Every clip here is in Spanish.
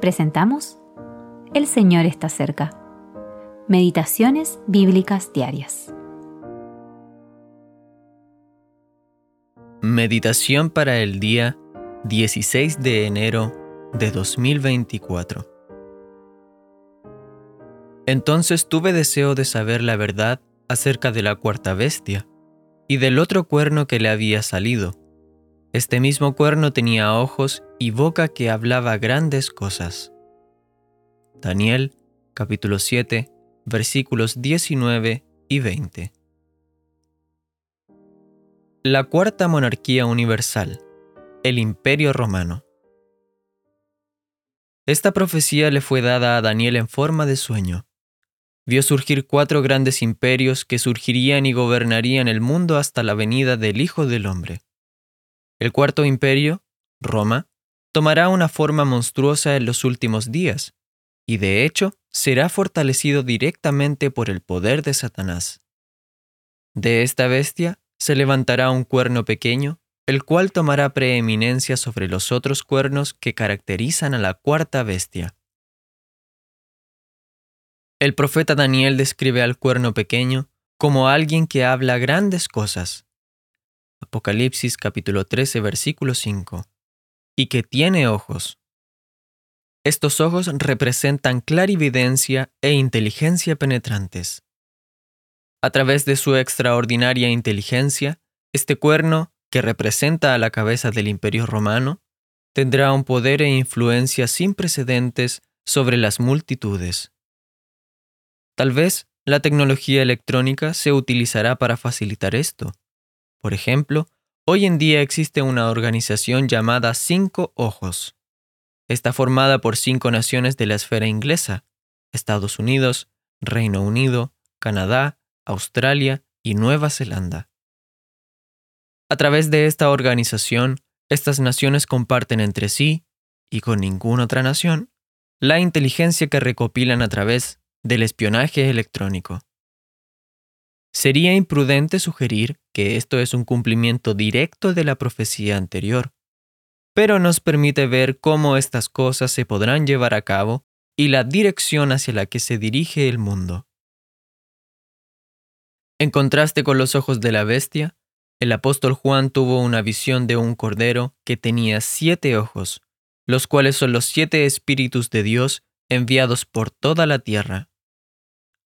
presentamos El Señor está cerca. Meditaciones Bíblicas Diarias. Meditación para el día 16 de enero de 2024. Entonces tuve deseo de saber la verdad acerca de la cuarta bestia y del otro cuerno que le había salido. Este mismo cuerno tenía ojos y boca que hablaba grandes cosas. Daniel capítulo 7 versículos 19 y 20. La cuarta monarquía universal, el Imperio Romano. Esta profecía le fue dada a Daniel en forma de sueño. Vio surgir cuatro grandes imperios que surgirían y gobernarían el mundo hasta la venida del Hijo del Hombre. El cuarto imperio, Roma, tomará una forma monstruosa en los últimos días, y de hecho será fortalecido directamente por el poder de Satanás. De esta bestia se levantará un cuerno pequeño, el cual tomará preeminencia sobre los otros cuernos que caracterizan a la cuarta bestia. El profeta Daniel describe al cuerno pequeño como alguien que habla grandes cosas. Apocalipsis capítulo 13 versículo 5. Y que tiene ojos. Estos ojos representan clarividencia e inteligencia penetrantes. A través de su extraordinaria inteligencia, este cuerno, que representa a la cabeza del imperio romano, tendrá un poder e influencia sin precedentes sobre las multitudes. Tal vez la tecnología electrónica se utilizará para facilitar esto. Por ejemplo, hoy en día existe una organización llamada Cinco Ojos. Está formada por cinco naciones de la esfera inglesa, Estados Unidos, Reino Unido, Canadá, Australia y Nueva Zelanda. A través de esta organización, estas naciones comparten entre sí, y con ninguna otra nación, la inteligencia que recopilan a través del espionaje electrónico. Sería imprudente sugerir que esto es un cumplimiento directo de la profecía anterior, pero nos permite ver cómo estas cosas se podrán llevar a cabo y la dirección hacia la que se dirige el mundo. En contraste con los ojos de la bestia, el apóstol Juan tuvo una visión de un cordero que tenía siete ojos, los cuales son los siete espíritus de Dios enviados por toda la tierra.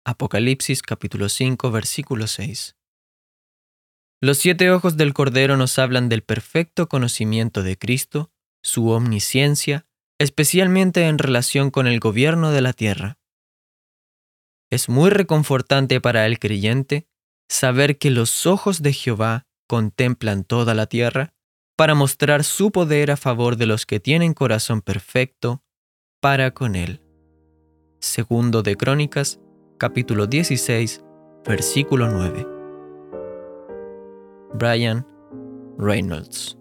Apocalipsis capítulo 5 versículo 6. Los siete ojos del Cordero nos hablan del perfecto conocimiento de Cristo, su omnisciencia, especialmente en relación con el gobierno de la tierra. Es muy reconfortante para el creyente saber que los ojos de Jehová contemplan toda la tierra para mostrar su poder a favor de los que tienen corazón perfecto para con él. Segundo de Crónicas capítulo 16, versículo 9. Brian Reynolds